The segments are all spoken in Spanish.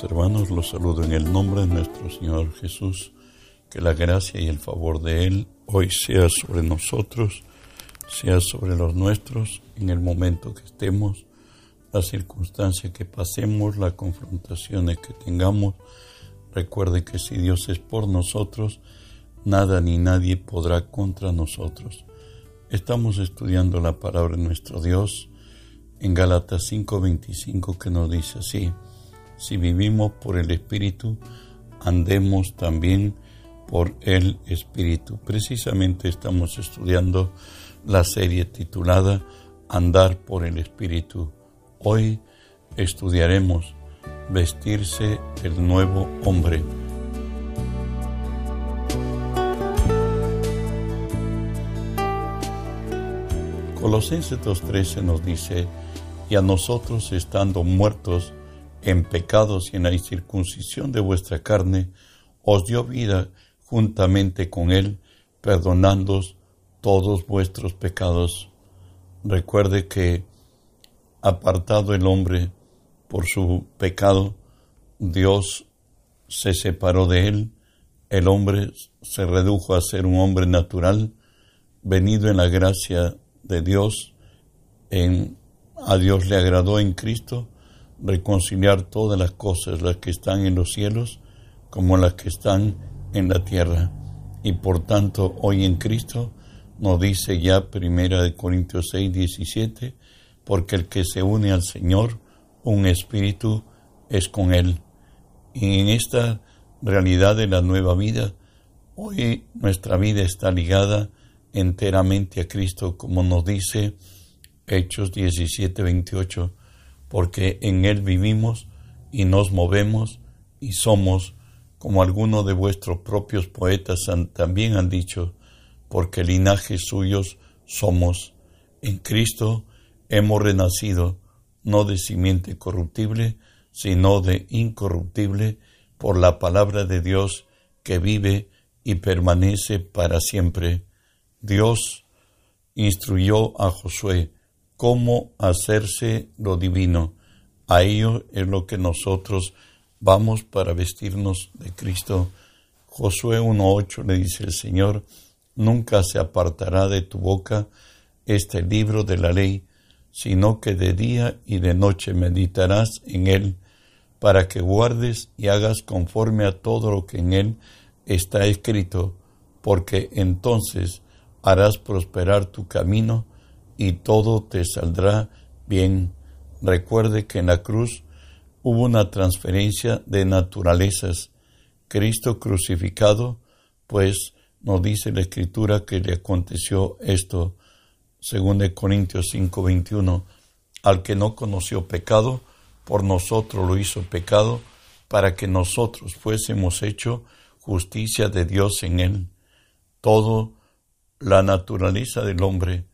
Hermanos, los saludo en el nombre de nuestro Señor Jesús. Que la gracia y el favor de Él hoy sea sobre nosotros, sea sobre los nuestros, en el momento que estemos, la circunstancia que pasemos, las confrontaciones que tengamos. Recuerde que si Dios es por nosotros, nada ni nadie podrá contra nosotros. Estamos estudiando la palabra de nuestro Dios en Gálatas 5:25 que nos dice así si vivimos por el Espíritu, andemos también por el Espíritu. Precisamente estamos estudiando la serie titulada Andar por el Espíritu. Hoy estudiaremos vestirse el nuevo hombre. Colosenses 2.13 nos dice, y a nosotros estando muertos en pecados y en la incircuncisión de vuestra carne, os dio vida juntamente con Él, perdonándoos todos vuestros pecados. Recuerde que, apartado el hombre por su pecado, Dios se separó de él, el hombre se redujo a ser un hombre natural, venido en la gracia de Dios, en, a Dios le agradó en Cristo reconciliar todas las cosas, las que están en los cielos como las que están en la tierra. Y por tanto, hoy en Cristo nos dice ya Primera de Corintios 6, 17, porque el que se une al Señor, un espíritu es con Él. Y en esta realidad de la nueva vida, hoy nuestra vida está ligada enteramente a Cristo, como nos dice Hechos 17, 28 porque en Él vivimos y nos movemos y somos, como algunos de vuestros propios poetas también han dicho, porque linaje suyos somos. En Cristo hemos renacido, no de simiente corruptible, sino de incorruptible, por la palabra de Dios que vive y permanece para siempre. Dios instruyó a Josué cómo hacerse lo divino. A ello es lo que nosotros vamos para vestirnos de Cristo. Josué 1.8 le dice el Señor, nunca se apartará de tu boca este libro de la ley, sino que de día y de noche meditarás en él, para que guardes y hagas conforme a todo lo que en él está escrito, porque entonces harás prosperar tu camino y todo te saldrá bien. Recuerde que en la cruz hubo una transferencia de naturalezas. Cristo crucificado, pues nos dice la Escritura que le aconteció esto, según de Corintios 5:21, al que no conoció pecado, por nosotros lo hizo pecado, para que nosotros fuésemos hecho justicia de Dios en él. Todo la naturaleza del hombre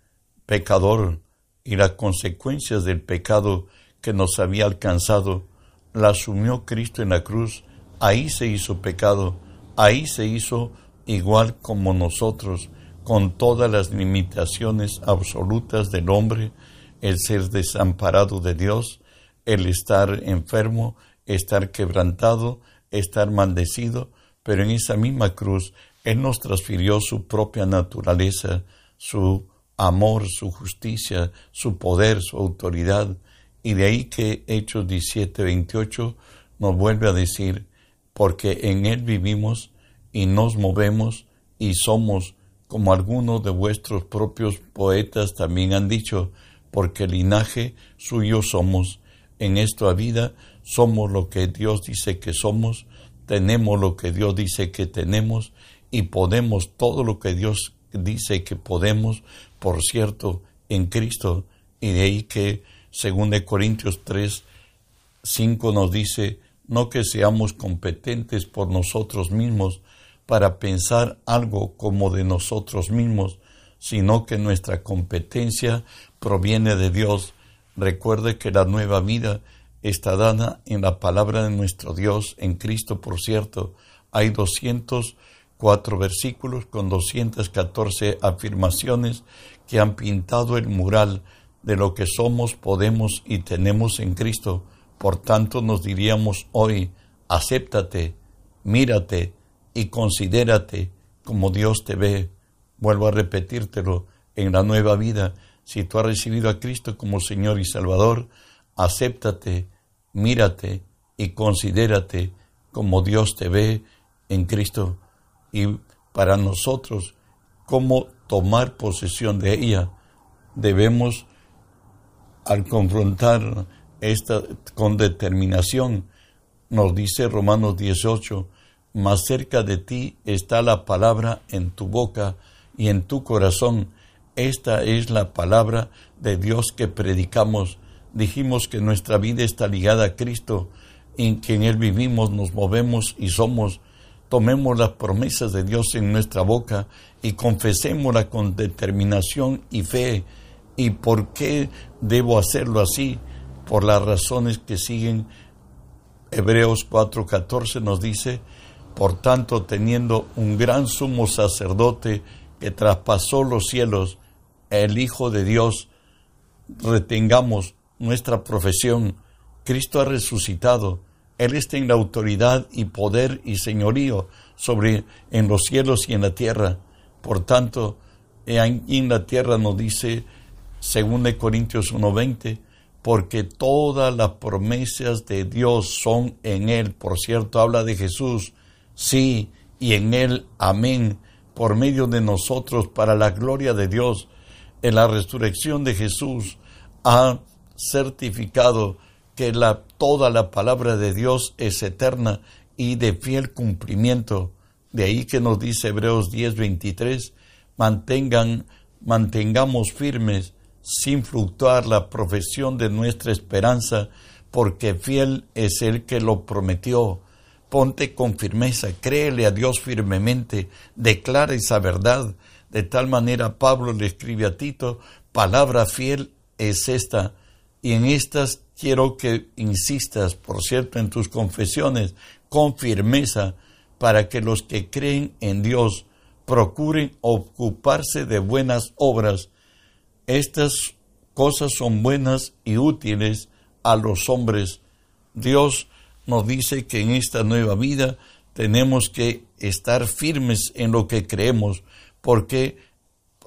pecador y las consecuencias del pecado que nos había alcanzado, la asumió Cristo en la cruz, ahí se hizo pecado, ahí se hizo igual como nosotros, con todas las limitaciones absolutas del hombre, el ser desamparado de Dios, el estar enfermo, estar quebrantado, estar maldecido, pero en esa misma cruz Él nos transfirió su propia naturaleza, su amor, su justicia, su poder, su autoridad. Y de ahí que Hechos 17, 28 nos vuelve a decir, porque en Él vivimos y nos movemos y somos, como algunos de vuestros propios poetas también han dicho, porque linaje suyo somos. En esta vida somos lo que Dios dice que somos, tenemos lo que Dios dice que tenemos y podemos todo lo que Dios dice que podemos, por cierto, en Cristo, y de ahí que, según de Corintios 3, 5 nos dice, no que seamos competentes por nosotros mismos para pensar algo como de nosotros mismos, sino que nuestra competencia proviene de Dios. Recuerde que la nueva vida está dada en la palabra de nuestro Dios, en Cristo, por cierto. Hay doscientos cuatro versículos con 214 afirmaciones que han pintado el mural de lo que somos, podemos y tenemos en Cristo. Por tanto nos diríamos hoy, acéptate, mírate y considérate como Dios te ve. Vuelvo a repetírtelo, en la nueva vida, si tú has recibido a Cristo como Señor y Salvador, acéptate, mírate y considérate como Dios te ve en Cristo. Y para nosotros, cómo tomar posesión de ella, debemos, al confrontar esta con determinación, nos dice Romanos 18, más cerca de ti está la palabra en tu boca y en tu corazón. Esta es la palabra de Dios que predicamos. Dijimos que nuestra vida está ligada a Cristo, en que en Él vivimos, nos movemos y somos. Tomemos las promesas de Dios en nuestra boca y confesémosla con determinación y fe. ¿Y por qué debo hacerlo así? Por las razones que siguen. Hebreos 4:14 nos dice, por tanto, teniendo un gran sumo sacerdote que traspasó los cielos, el Hijo de Dios, retengamos nuestra profesión. Cristo ha resucitado. Él está en la autoridad y poder y señorío sobre en los cielos y en la tierra. Por tanto, en la tierra nos dice 2 Corintios 1:20, porque todas las promesas de Dios son en Él. Por cierto, habla de Jesús sí, y en Él, amén, por medio de nosotros, para la gloria de Dios. En la resurrección de Jesús ha certificado que toda la palabra de Dios es eterna y de fiel cumplimiento. De ahí que nos dice Hebreos 10:23, mantengan, mantengamos firmes sin fluctuar la profesión de nuestra esperanza, porque fiel es el que lo prometió ponte con firmeza, créele a Dios firmemente, declara esa verdad. De tal manera Pablo le escribe a Tito, palabra fiel es esta, y en estas quiero que insistas, por cierto, en tus confesiones, con firmeza, para que los que creen en Dios procuren ocuparse de buenas obras. Estas cosas son buenas y útiles a los hombres. Dios nos dice que en esta nueva vida tenemos que estar firmes en lo que creemos, porque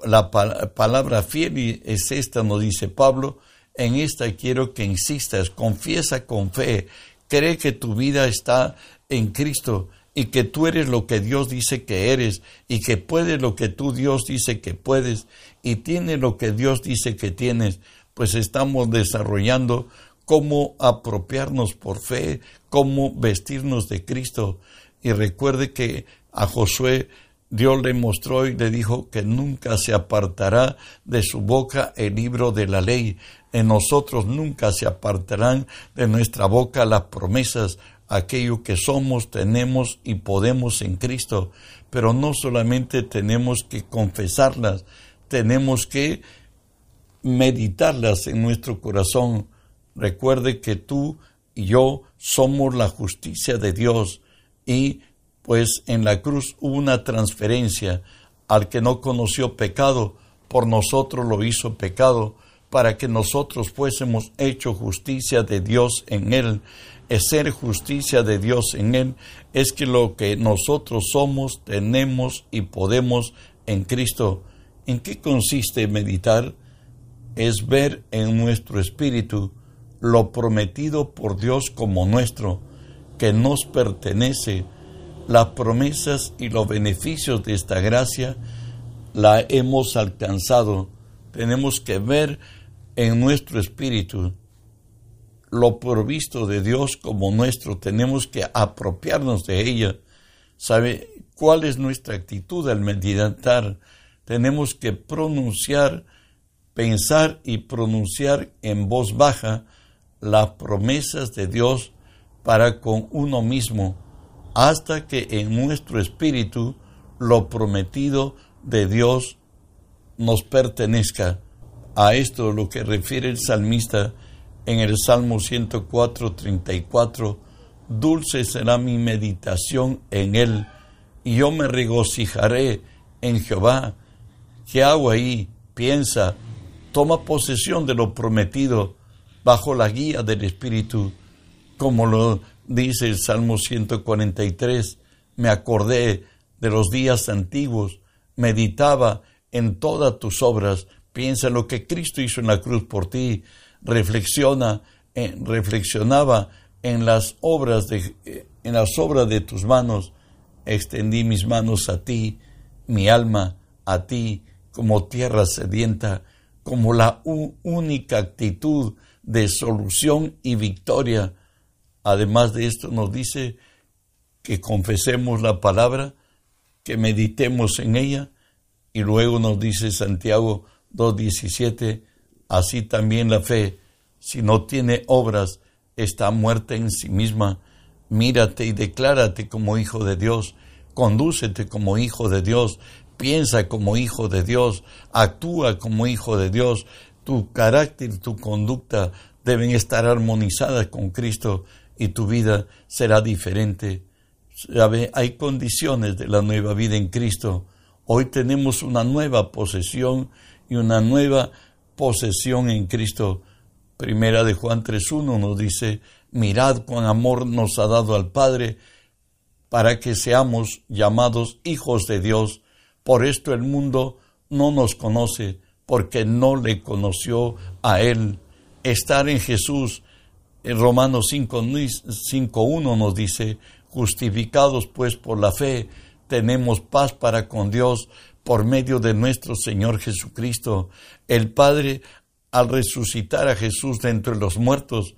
la palabra fiel es esta, nos dice Pablo, en esta quiero que insistas, confiesa con fe, cree que tu vida está en Cristo y que tú eres lo que Dios dice que eres y que puedes lo que tú Dios dice que puedes y tienes lo que Dios dice que tienes, pues estamos desarrollando cómo apropiarnos por fe, cómo vestirnos de Cristo. Y recuerde que a Josué Dios le mostró y le dijo que nunca se apartará de su boca el libro de la ley. En nosotros nunca se apartarán de nuestra boca las promesas, aquello que somos, tenemos y podemos en Cristo. Pero no solamente tenemos que confesarlas, tenemos que meditarlas en nuestro corazón, Recuerde que tú y yo somos la justicia de Dios y pues en la cruz hubo una transferencia al que no conoció pecado, por nosotros lo hizo pecado, para que nosotros fuésemos hecho justicia de Dios en Él. Es ser justicia de Dios en Él es que lo que nosotros somos, tenemos y podemos en Cristo. ¿En qué consiste meditar? Es ver en nuestro espíritu lo prometido por Dios como nuestro, que nos pertenece, las promesas y los beneficios de esta gracia la hemos alcanzado. Tenemos que ver en nuestro espíritu lo provisto de Dios como nuestro. Tenemos que apropiarnos de ella. ¿Sabe cuál es nuestra actitud al meditar? Tenemos que pronunciar, pensar y pronunciar en voz baja las promesas de Dios para con uno mismo, hasta que en nuestro espíritu lo prometido de Dios nos pertenezca. A esto lo que refiere el salmista en el Salmo 104, 34, dulce será mi meditación en él, y yo me regocijaré en Jehová. ¿Qué hago ahí? Piensa, toma posesión de lo prometido, bajo la guía del Espíritu, como lo dice el Salmo 143, me acordé de los días antiguos, meditaba en todas tus obras, piensa en lo que Cristo hizo en la cruz por ti, reflexiona, eh, reflexionaba en las obras de, eh, en las obras de tus manos, extendí mis manos a ti, mi alma a ti, como tierra sedienta, como la única actitud de solución y victoria. Además de esto nos dice que confesemos la palabra, que meditemos en ella, y luego nos dice Santiago 2.17, así también la fe, si no tiene obras, está muerta en sí misma. Mírate y declárate como hijo de Dios, condúcete como hijo de Dios, piensa como hijo de Dios, actúa como hijo de Dios, tu carácter, tu conducta deben estar armonizadas con Cristo y tu vida será diferente. Hay condiciones de la nueva vida en Cristo. Hoy tenemos una nueva posesión y una nueva posesión en Cristo. Primera de Juan 3.1 nos dice, mirad cuán amor nos ha dado al Padre para que seamos llamados hijos de Dios por esto el mundo no nos conoce, porque no le conoció a Él. Estar en Jesús, en Romanos 5.1 nos dice, justificados pues por la fe, tenemos paz para con Dios por medio de nuestro Señor Jesucristo. El Padre, al resucitar a Jesús de entre los muertos,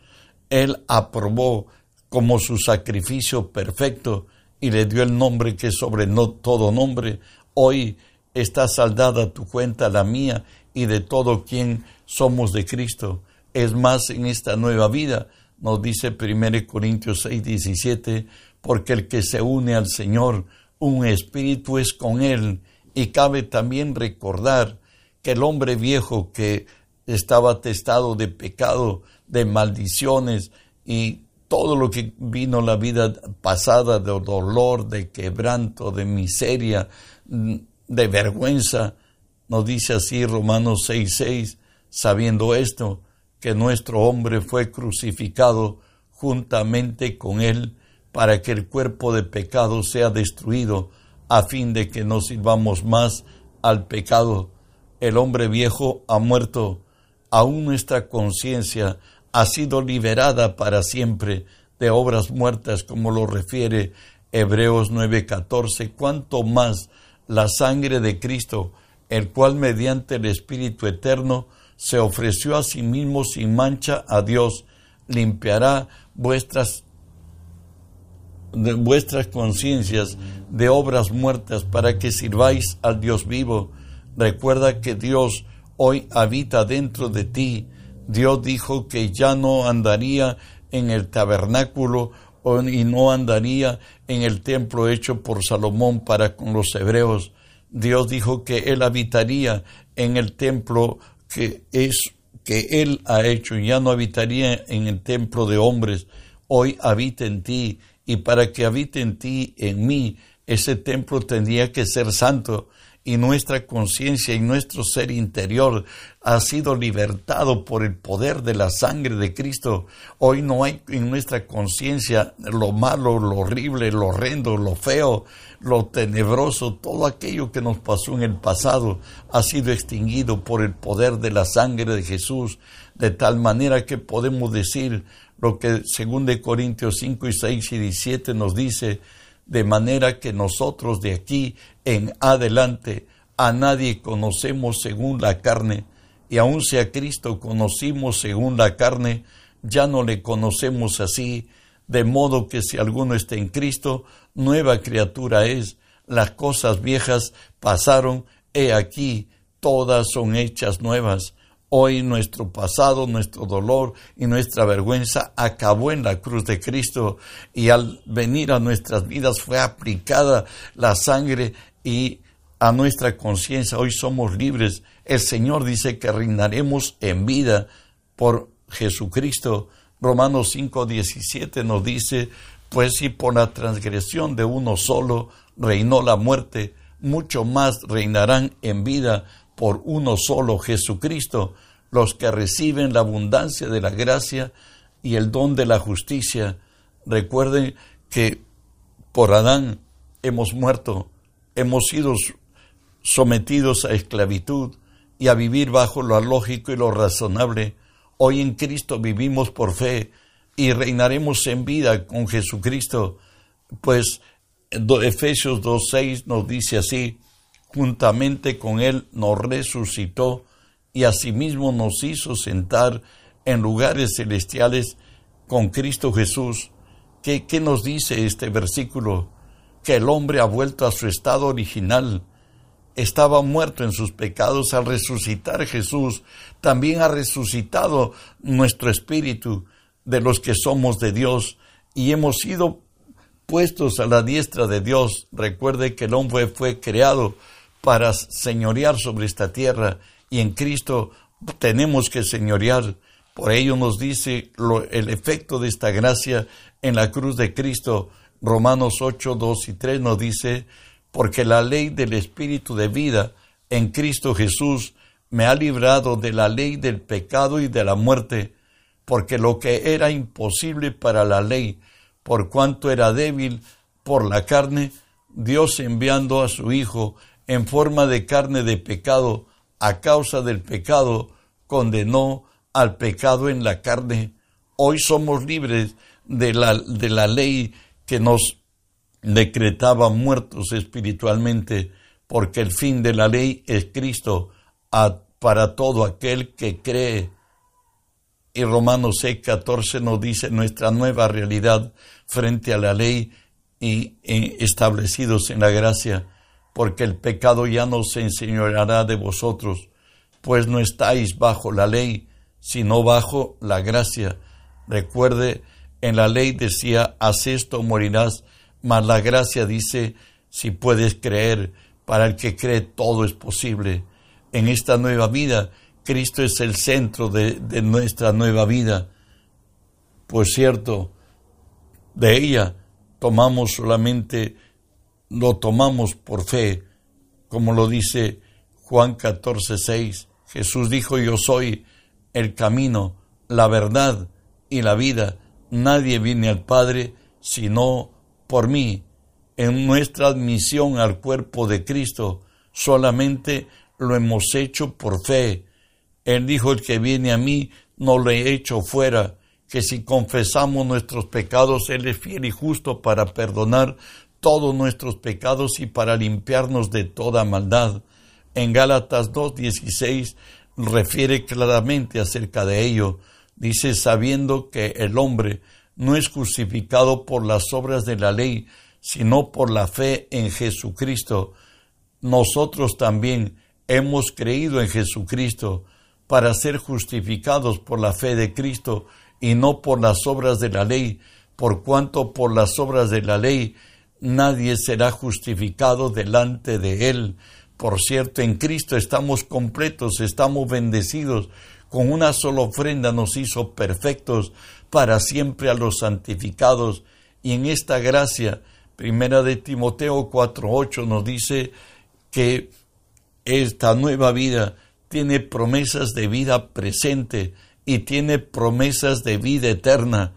Él aprobó como su sacrificio perfecto y le dio el nombre que sobre no todo nombre, Hoy está saldada tu cuenta, la mía y de todo quien somos de Cristo. Es más, en esta nueva vida, nos dice 1 Corintios 6, 17, porque el que se une al Señor, un espíritu es con él. Y cabe también recordar que el hombre viejo que estaba testado de pecado, de maldiciones y todo lo que vino la vida pasada de dolor, de quebranto, de miseria, de vergüenza. Nos dice así Romanos 6:6, sabiendo esto, que nuestro hombre fue crucificado juntamente con él para que el cuerpo de pecado sea destruido, a fin de que no sirvamos más al pecado. El hombre viejo ha muerto, aún nuestra conciencia ha sido liberada para siempre de obras muertas, como lo refiere Hebreos 9:14. Cuanto más la sangre de Cristo, el cual mediante el Espíritu Eterno se ofreció a sí mismo sin mancha a Dios, limpiará vuestras vuestras conciencias de obras muertas para que sirváis al Dios vivo. Recuerda que Dios hoy habita dentro de ti. Dios dijo que ya no andaría en el tabernáculo y no andaría en el templo hecho por Salomón para con los hebreos. Dios dijo que él habitaría en el templo que es que él ha hecho y ya no habitaría en el templo de hombres. Hoy habita en ti y para que habite en ti, en mí, ese templo tendría que ser santo y nuestra conciencia y nuestro ser interior ha sido libertado por el poder de la sangre de Cristo. Hoy no hay en nuestra conciencia lo malo, lo horrible, lo horrendo, lo feo, lo tenebroso, todo aquello que nos pasó en el pasado ha sido extinguido por el poder de la sangre de Jesús, de tal manera que podemos decir lo que según de Corintios 5 y 6 y 17 nos dice, de manera que nosotros de aquí en adelante a nadie conocemos según la carne, y aun si a Cristo conocimos según la carne, ya no le conocemos así, de modo que si alguno está en Cristo, nueva criatura es, las cosas viejas pasaron, he aquí, todas son hechas nuevas. Hoy nuestro pasado, nuestro dolor y nuestra vergüenza acabó en la cruz de Cristo y al venir a nuestras vidas fue aplicada la sangre y a nuestra conciencia hoy somos libres. El Señor dice que reinaremos en vida por Jesucristo. Romanos 5:17 nos dice, pues si por la transgresión de uno solo reinó la muerte, mucho más reinarán en vida por uno solo Jesucristo, los que reciben la abundancia de la gracia y el don de la justicia. Recuerden que por Adán hemos muerto, hemos sido sometidos a esclavitud y a vivir bajo lo lógico y lo razonable. Hoy en Cristo vivimos por fe y reinaremos en vida con Jesucristo, pues Efesios 2.6 nos dice así, juntamente con Él nos resucitó y asimismo nos hizo sentar en lugares celestiales con Cristo Jesús. ¿Qué, ¿Qué, nos dice este versículo? Que el hombre ha vuelto a su estado original. Estaba muerto en sus pecados al resucitar Jesús. También ha resucitado nuestro espíritu de los que somos de Dios y hemos sido puestos a la diestra de Dios. Recuerde que el hombre fue creado para señorear sobre esta tierra y en Cristo tenemos que señorear. Por ello nos dice el efecto de esta gracia en la cruz de Cristo. Romanos 8, 2 y 3 nos dice, porque la ley del Espíritu de vida en Cristo Jesús me ha librado de la ley del pecado y de la muerte, porque lo que era imposible para la ley, por cuanto era débil por la carne, Dios enviando a su Hijo en forma de carne de pecado, a causa del pecado, condenó al pecado en la carne. Hoy somos libres de la, de la ley que nos decretaba muertos espiritualmente, porque el fin de la ley es Cristo para todo aquel que cree. Y Romanos 6, 14 nos dice nuestra nueva realidad frente a la ley y establecidos en la gracia porque el pecado ya no se enseñoreará de vosotros, pues no estáis bajo la ley, sino bajo la gracia. Recuerde, en la ley decía, haz esto, morirás, mas la gracia dice, si puedes creer, para el que cree todo es posible. En esta nueva vida, Cristo es el centro de, de nuestra nueva vida. Por cierto, de ella tomamos solamente lo tomamos por fe, como lo dice Juan 14, 6. Jesús dijo, yo soy el camino, la verdad y la vida. Nadie viene al Padre sino por mí. En nuestra admisión al cuerpo de Cristo solamente lo hemos hecho por fe. Él dijo, el que viene a mí no lo he hecho fuera, que si confesamos nuestros pecados, Él es fiel y justo para perdonar todos nuestros pecados y para limpiarnos de toda maldad. En Gálatas 2.16 refiere claramente acerca de ello. Dice, sabiendo que el hombre no es crucificado por las obras de la ley, sino por la fe en Jesucristo. Nosotros también hemos creído en Jesucristo para ser justificados por la fe de Cristo y no por las obras de la ley, por cuanto por las obras de la ley nadie será justificado delante de Él. Por cierto, en Cristo estamos completos, estamos bendecidos. Con una sola ofrenda nos hizo perfectos para siempre a los santificados. Y en esta gracia, primera de Timoteo 4.8 nos dice que esta nueva vida tiene promesas de vida presente y tiene promesas de vida eterna,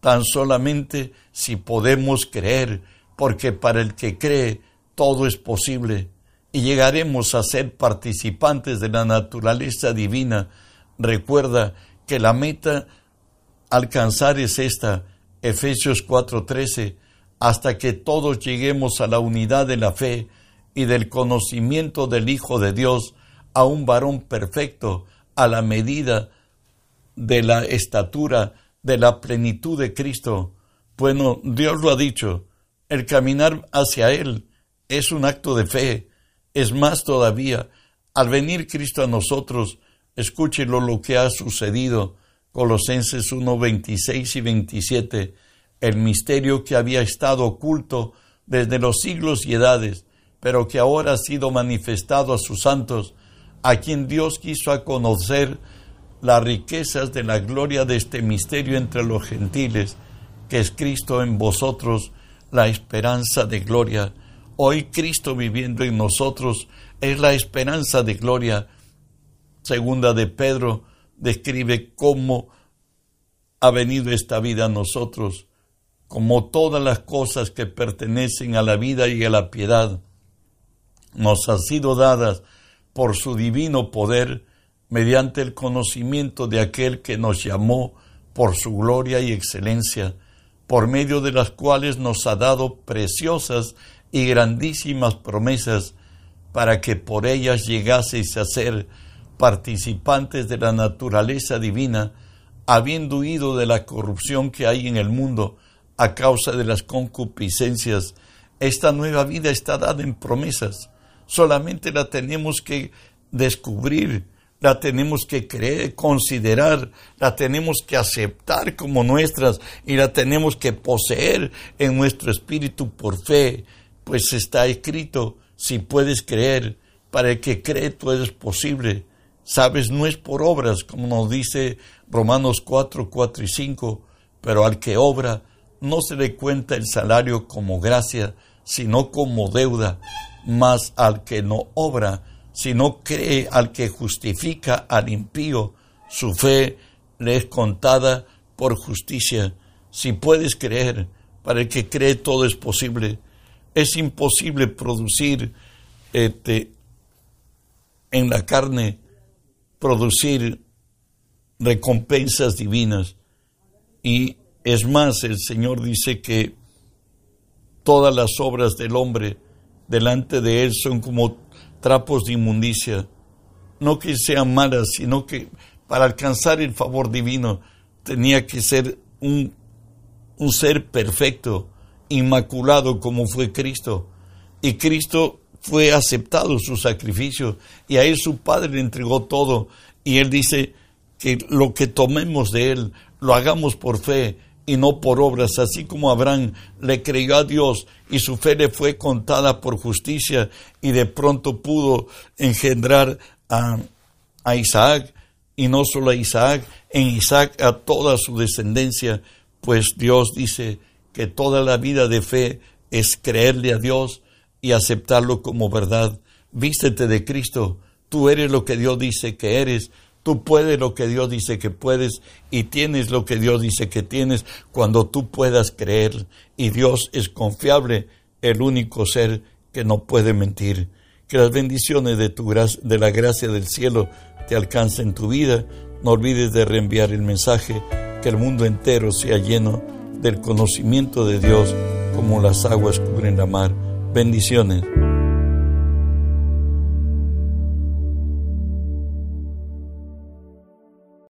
tan solamente si podemos creer porque para el que cree todo es posible y llegaremos a ser participantes de la naturaleza divina. Recuerda que la meta alcanzar es esta, Efesios 4:13, hasta que todos lleguemos a la unidad de la fe y del conocimiento del Hijo de Dios, a un varón perfecto, a la medida de la estatura de la plenitud de Cristo. Bueno, Dios lo ha dicho, el caminar hacia Él es un acto de fe. Es más todavía, al venir Cristo a nosotros, escúchelo lo que ha sucedido. Colosenses 1, 26 y 27. El misterio que había estado oculto desde los siglos y edades, pero que ahora ha sido manifestado a sus santos, a quien Dios quiso a conocer las riquezas de la gloria de este misterio entre los gentiles, que es Cristo en vosotros, la esperanza de gloria. Hoy Cristo viviendo en nosotros es la esperanza de gloria. Segunda de Pedro describe cómo ha venido esta vida a nosotros, como todas las cosas que pertenecen a la vida y a la piedad, nos han sido dadas por su divino poder mediante el conocimiento de aquel que nos llamó por su gloria y excelencia, por medio de las cuales nos ha dado preciosas y grandísimas promesas, para que por ellas llegaseis a ser participantes de la naturaleza divina, habiendo huido de la corrupción que hay en el mundo a causa de las concupiscencias. Esta nueva vida está dada en promesas. Solamente la tenemos que descubrir, la tenemos que creer, considerar, la tenemos que aceptar como nuestras y la tenemos que poseer en nuestro espíritu por fe, pues está escrito, si puedes creer, para el que cree todo es posible. Sabes, no es por obras, como nos dice Romanos 4, 4 y 5, pero al que obra no se le cuenta el salario como gracia, sino como deuda, mas al que no obra, sino cree al que justifica al impío, su fe le es contada por justicia. Si puedes creer, para el que cree todo es posible. Es imposible producir este, en la carne, producir recompensas divinas. Y es más, el Señor dice que todas las obras del hombre delante de Él son como trapos de inmundicia. No que sean malas, sino que para alcanzar el favor divino tenía que ser un, un ser perfecto, inmaculado como fue Cristo. Y Cristo fue aceptado su sacrificio y a él su Padre le entregó todo. Y él dice que lo que tomemos de él lo hagamos por fe y no por obras, así como Abraham le creyó a Dios y su fe le fue contada por justicia y de pronto pudo engendrar a, a Isaac y no solo a Isaac, en Isaac a toda su descendencia, pues Dios dice que toda la vida de fe es creerle a Dios y aceptarlo como verdad. Vístete de Cristo, tú eres lo que Dios dice que eres, tú puedes lo que Dios dice que puedes y tienes lo que Dios dice que tienes cuando tú puedas creer. Y Dios es confiable, el único ser que no puede mentir. Que las bendiciones de, tu de la gracia del cielo te alcancen en tu vida. No olvides de reenviar el mensaje, que el mundo entero sea lleno del conocimiento de Dios como las aguas cubren la mar. Bendiciones.